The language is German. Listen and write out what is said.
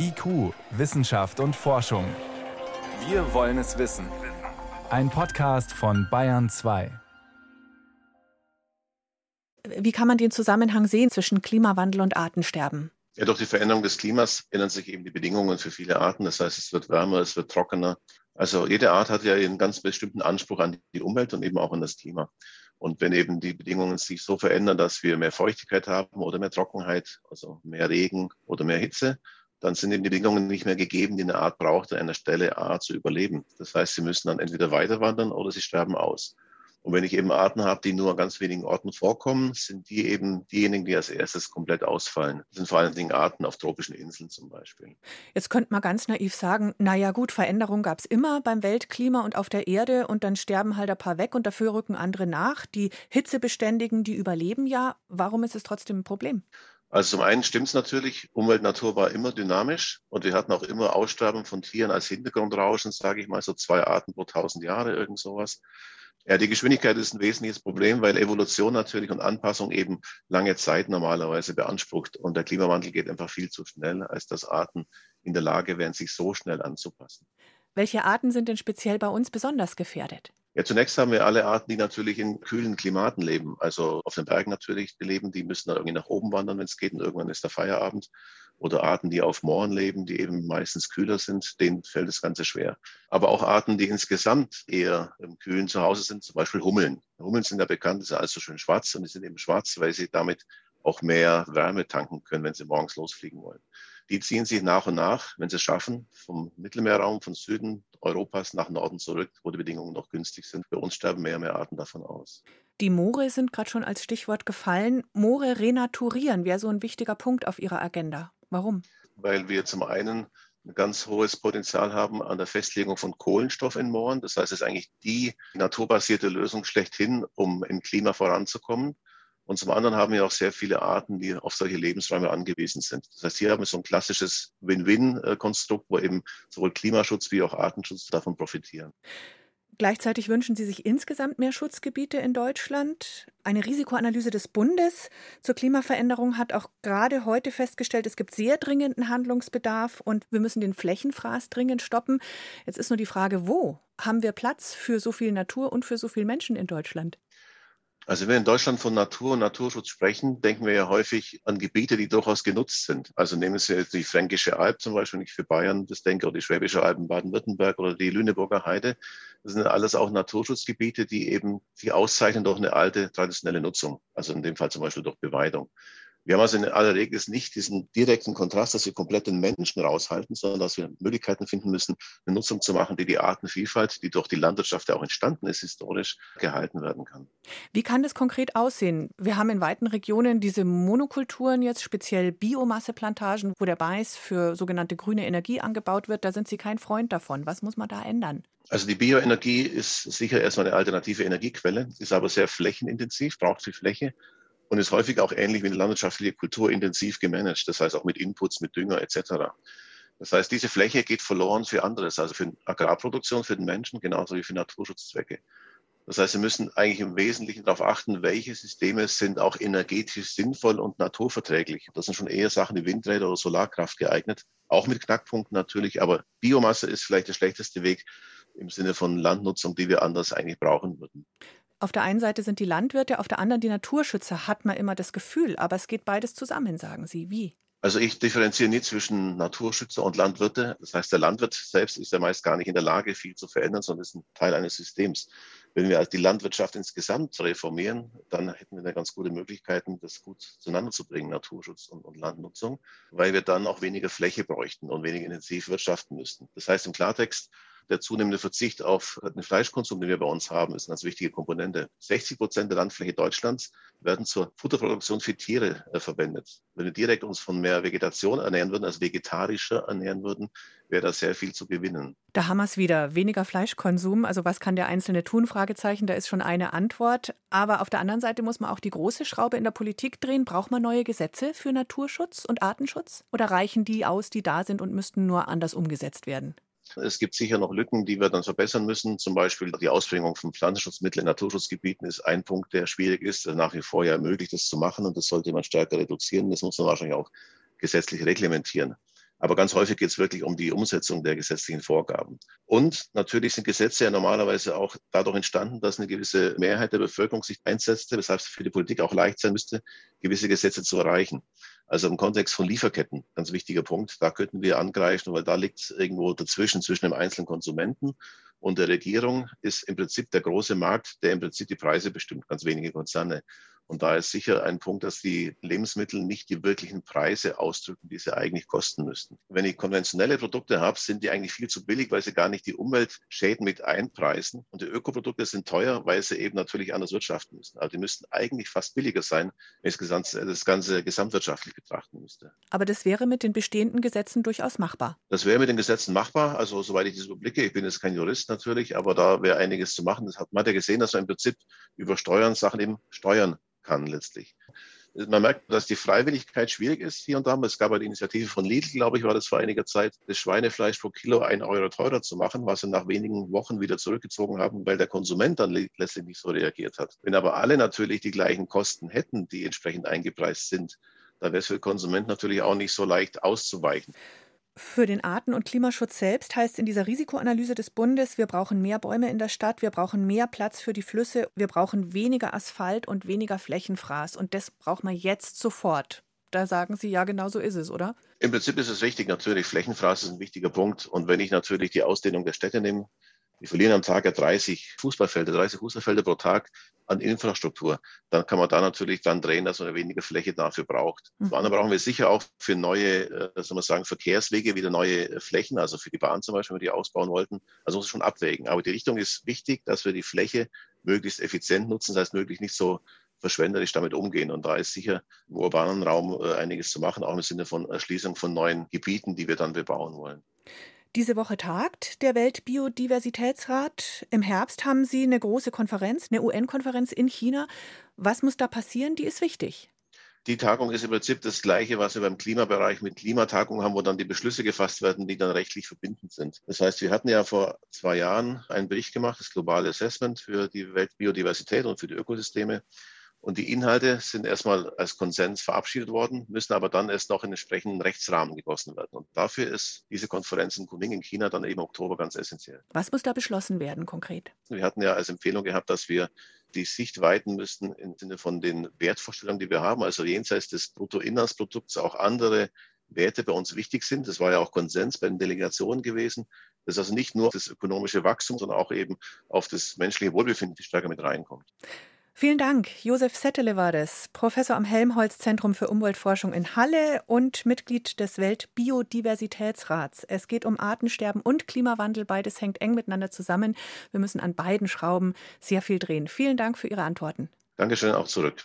IQ, Wissenschaft und Forschung. Wir wollen es wissen. Ein Podcast von Bayern 2. Wie kann man den Zusammenhang sehen zwischen Klimawandel und Artensterben? Ja, durch die Veränderung des Klimas ändern sich eben die Bedingungen für viele Arten. Das heißt, es wird wärmer, es wird trockener. Also jede Art hat ja einen ganz bestimmten Anspruch an die Umwelt und eben auch an das Klima. Und wenn eben die Bedingungen sich so verändern, dass wir mehr Feuchtigkeit haben oder mehr Trockenheit, also mehr Regen oder mehr Hitze, dann sind eben die Bedingungen nicht mehr gegeben, die eine Art braucht, an einer Stelle A zu überleben. Das heißt, sie müssen dann entweder weiter wandern oder sie sterben aus. Und wenn ich eben Arten habe, die nur an ganz wenigen Orten vorkommen, sind die eben diejenigen, die als erstes komplett ausfallen. Das sind vor allen Dingen Arten auf tropischen Inseln zum Beispiel. Jetzt könnte man ganz naiv sagen, naja gut, Veränderung gab es immer beim Weltklima und auf der Erde und dann sterben halt ein paar weg und dafür rücken andere nach. Die Hitzebeständigen, die überleben ja. Warum ist es trotzdem ein Problem? Also zum einen stimmt es natürlich, Umwelt, Natur war immer dynamisch und wir hatten auch immer Aussterben von Tieren als Hintergrundrauschen, sage ich mal, so zwei Arten pro tausend Jahre, irgend sowas. Ja, die Geschwindigkeit ist ein wesentliches Problem, weil Evolution natürlich und Anpassung eben lange Zeit normalerweise beansprucht und der Klimawandel geht einfach viel zu schnell, als dass Arten in der Lage wären, sich so schnell anzupassen. Welche Arten sind denn speziell bei uns besonders gefährdet? Ja, zunächst haben wir alle Arten, die natürlich in kühlen Klimaten leben. Also auf den Bergen natürlich leben, die müssen dann irgendwie nach oben wandern, wenn es geht, und irgendwann ist der Feierabend. Oder Arten, die auf Mooren leben, die eben meistens kühler sind, denen fällt das Ganze schwer. Aber auch Arten, die insgesamt eher im Kühlen zu Hause sind, zum Beispiel Hummeln. Hummeln sind ja bekannt, sind alles so schön schwarz und die sind eben schwarz, weil sie damit auch mehr Wärme tanken können, wenn sie morgens losfliegen wollen. Die ziehen sich nach und nach, wenn sie es schaffen, vom Mittelmeerraum, von Süden Europas nach Norden zurück, wo die Bedingungen noch günstig sind. Bei uns sterben mehr und mehr Arten davon aus. Die Moore sind gerade schon als Stichwort gefallen. Moore renaturieren wäre so ein wichtiger Punkt auf Ihrer Agenda. Warum? Weil wir zum einen ein ganz hohes Potenzial haben an der Festlegung von Kohlenstoff in Mooren. Das heißt, es ist eigentlich die naturbasierte Lösung schlechthin, um im Klima voranzukommen. Und zum anderen haben wir auch sehr viele Arten, die auf solche Lebensräume angewiesen sind. Das heißt, hier haben wir so ein klassisches Win-Win-Konstrukt, wo eben sowohl Klimaschutz wie auch Artenschutz davon profitieren. Gleichzeitig wünschen Sie sich insgesamt mehr Schutzgebiete in Deutschland. Eine Risikoanalyse des Bundes zur Klimaveränderung hat auch gerade heute festgestellt, es gibt sehr dringenden Handlungsbedarf und wir müssen den Flächenfraß dringend stoppen. Jetzt ist nur die Frage, wo haben wir Platz für so viel Natur und für so viele Menschen in Deutschland? Also wenn wir in Deutschland von Natur und Naturschutz sprechen, denken wir ja häufig an Gebiete, die durchaus genutzt sind. Also nehmen Sie jetzt die Fränkische Alb zum Beispiel, ich für Bayern das denke, oder die Schwäbische Alb in Baden-Württemberg oder die Lüneburger Heide. Das sind alles auch Naturschutzgebiete, die eben sich auszeichnen durch eine alte traditionelle Nutzung. Also in dem Fall zum Beispiel durch Beweidung. Wir haben also in aller Regel nicht diesen direkten Kontrast, dass wir komplett den Menschen raushalten, sondern dass wir Möglichkeiten finden müssen, eine Nutzung zu machen, die die Artenvielfalt, die durch die Landwirtschaft ja auch entstanden ist, historisch gehalten werden kann. Wie kann das konkret aussehen? Wir haben in weiten Regionen diese Monokulturen jetzt, speziell Biomasseplantagen, wo der Mais für sogenannte grüne Energie angebaut wird. Da sind Sie kein Freund davon. Was muss man da ändern? Also die Bioenergie ist sicher erstmal eine alternative Energiequelle, ist aber sehr flächenintensiv, braucht viel Fläche und ist häufig auch ähnlich wie eine landwirtschaftliche Kultur intensiv gemanagt, das heißt auch mit Inputs, mit Dünger etc. Das heißt, diese Fläche geht verloren für anderes, also für Agrarproduktion, für den Menschen, genauso wie für Naturschutzzwecke. Das heißt, wir müssen eigentlich im Wesentlichen darauf achten, welche Systeme sind auch energetisch sinnvoll und naturverträglich. Das sind schon eher Sachen wie Windräder oder Solarkraft geeignet, auch mit Knackpunkten natürlich, aber Biomasse ist vielleicht der schlechteste Weg im Sinne von Landnutzung, die wir anders eigentlich brauchen würden. Auf der einen Seite sind die Landwirte, auf der anderen die Naturschützer, hat man immer das Gefühl. Aber es geht beides zusammen, sagen Sie. Wie? Also ich differenziere nicht zwischen Naturschützer und Landwirte. Das heißt, der Landwirt selbst ist ja meist gar nicht in der Lage, viel zu verändern, sondern ist ein Teil eines Systems. Wenn wir also die Landwirtschaft insgesamt reformieren, dann hätten wir eine ganz gute Möglichkeiten, das gut zueinander zu bringen, Naturschutz und, und Landnutzung, weil wir dann auch weniger Fläche bräuchten und weniger intensiv wirtschaften müssten. Das heißt im Klartext, der zunehmende Verzicht auf den Fleischkonsum, den wir bei uns haben, ist eine ganz wichtige Komponente. 60 Prozent der Landfläche Deutschlands werden zur Futterproduktion für Tiere äh, verwendet. Wenn wir direkt uns von mehr Vegetation ernähren würden, also vegetarischer ernähren würden, wäre da sehr viel zu gewinnen. Da haben wir es wieder. Weniger Fleischkonsum. Also was kann der Einzelne tun? Fragezeichen. Da ist schon eine Antwort. Aber auf der anderen Seite muss man auch die große Schraube in der Politik drehen. Braucht man neue Gesetze für Naturschutz und Artenschutz? Oder reichen die aus, die da sind und müssten nur anders umgesetzt werden? Es gibt sicher noch Lücken, die wir dann verbessern müssen. Zum Beispiel die Ausbringung von Pflanzenschutzmitteln in Naturschutzgebieten ist ein Punkt, der schwierig ist. Nach wie vor ja möglich, das zu machen und das sollte man stärker reduzieren. Das muss man wahrscheinlich auch gesetzlich reglementieren. Aber ganz häufig geht es wirklich um die Umsetzung der gesetzlichen Vorgaben. Und natürlich sind Gesetze ja normalerweise auch dadurch entstanden, dass eine gewisse Mehrheit der Bevölkerung sich einsetzte, weshalb es für die Politik auch leicht sein müsste, gewisse Gesetze zu erreichen. Also im Kontext von Lieferketten, ganz wichtiger Punkt, da könnten wir angreifen, weil da liegt es irgendwo dazwischen, zwischen dem einzelnen Konsumenten und der Regierung ist im Prinzip der große Markt, der im Prinzip die Preise bestimmt, ganz wenige Konzerne. Und da ist sicher ein Punkt, dass die Lebensmittel nicht die wirklichen Preise ausdrücken, die sie eigentlich kosten müssten. Wenn ich konventionelle Produkte habe, sind die eigentlich viel zu billig, weil sie gar nicht die Umweltschäden mit einpreisen. Und die Ökoprodukte sind teuer, weil sie eben natürlich anders wirtschaften müssen. Also die müssten eigentlich fast billiger sein, wenn ich das Ganze gesamtwirtschaftlich betrachten müsste. Aber das wäre mit den bestehenden Gesetzen durchaus machbar. Das wäre mit den Gesetzen machbar. Also soweit ich das überblicke, ich bin jetzt kein Jurist natürlich, aber da wäre einiges zu machen. Das hat man ja gesehen, dass man im Prinzip über Steuern Sachen eben steuern kann letztlich. Man merkt, dass die Freiwilligkeit schwierig ist hier und da. Es gab eine Initiative von Lidl, glaube ich, war das vor einiger Zeit, das Schweinefleisch pro Kilo ein Euro teurer zu machen, was sie nach wenigen Wochen wieder zurückgezogen haben, weil der Konsument dann letztlich nicht so reagiert hat. Wenn aber alle natürlich die gleichen Kosten hätten, die entsprechend eingepreist sind, dann wäre es für den Konsument natürlich auch nicht so leicht auszuweichen. Für den Arten- und Klimaschutz selbst heißt in dieser Risikoanalyse des Bundes, wir brauchen mehr Bäume in der Stadt, wir brauchen mehr Platz für die Flüsse, wir brauchen weniger Asphalt und weniger Flächenfraß. Und das braucht man jetzt sofort. Da sagen Sie, ja, genau so ist es, oder? Im Prinzip ist es wichtig, natürlich. Flächenfraß ist ein wichtiger Punkt. Und wenn ich natürlich die Ausdehnung der Städte nehme, wir verlieren am Tag ja 30 Fußballfelder, 30 Fußballfelder pro Tag an Infrastruktur. Dann kann man da natürlich dann drehen, dass man weniger Fläche dafür braucht. Mhm. Zum anderen brauchen wir sicher auch für neue, äh, soll man sagen, Verkehrswege wieder neue äh, Flächen, also für die Bahn zum Beispiel, wenn wir die ausbauen wollten. Also muss es schon abwägen. Aber die Richtung ist wichtig, dass wir die Fläche möglichst effizient nutzen, das heißt möglichst nicht so verschwenderisch damit umgehen. Und da ist sicher im urbanen Raum äh, einiges zu machen, auch im Sinne von Erschließung von neuen Gebieten, die wir dann bebauen wollen. Diese Woche tagt der Weltbiodiversitätsrat. Im Herbst haben Sie eine große Konferenz, eine UN-Konferenz in China. Was muss da passieren? Die ist wichtig. Die Tagung ist im Prinzip das Gleiche, was wir beim Klimabereich mit Klimatagungen haben, wo dann die Beschlüsse gefasst werden, die dann rechtlich verbindend sind. Das heißt, wir hatten ja vor zwei Jahren einen Bericht gemacht, das globale Assessment für die Weltbiodiversität und für die Ökosysteme. Und die Inhalte sind erstmal als Konsens verabschiedet worden, müssen aber dann erst noch in entsprechenden Rechtsrahmen gegossen werden. Und dafür ist diese Konferenz in Kunming in China dann eben Oktober ganz essentiell. Was muss da beschlossen werden konkret? Wir hatten ja als Empfehlung gehabt, dass wir die Sicht weiten müssten im Sinne von den Wertvorstellungen, die wir haben, also jenseits des Bruttoinlandsprodukts auch andere Werte bei uns wichtig sind. Das war ja auch Konsens bei den Delegationen gewesen. Das ist also nicht nur das ökonomische Wachstum, sondern auch eben auf das menschliche Wohlbefinden stärker mit reinkommt. Vielen Dank. Josef Settele war das, Professor am Helmholtz-Zentrum für Umweltforschung in Halle und Mitglied des Weltbiodiversitätsrats. Es geht um Artensterben und Klimawandel. Beides hängt eng miteinander zusammen. Wir müssen an beiden Schrauben sehr viel drehen. Vielen Dank für Ihre Antworten. Dankeschön auch zurück.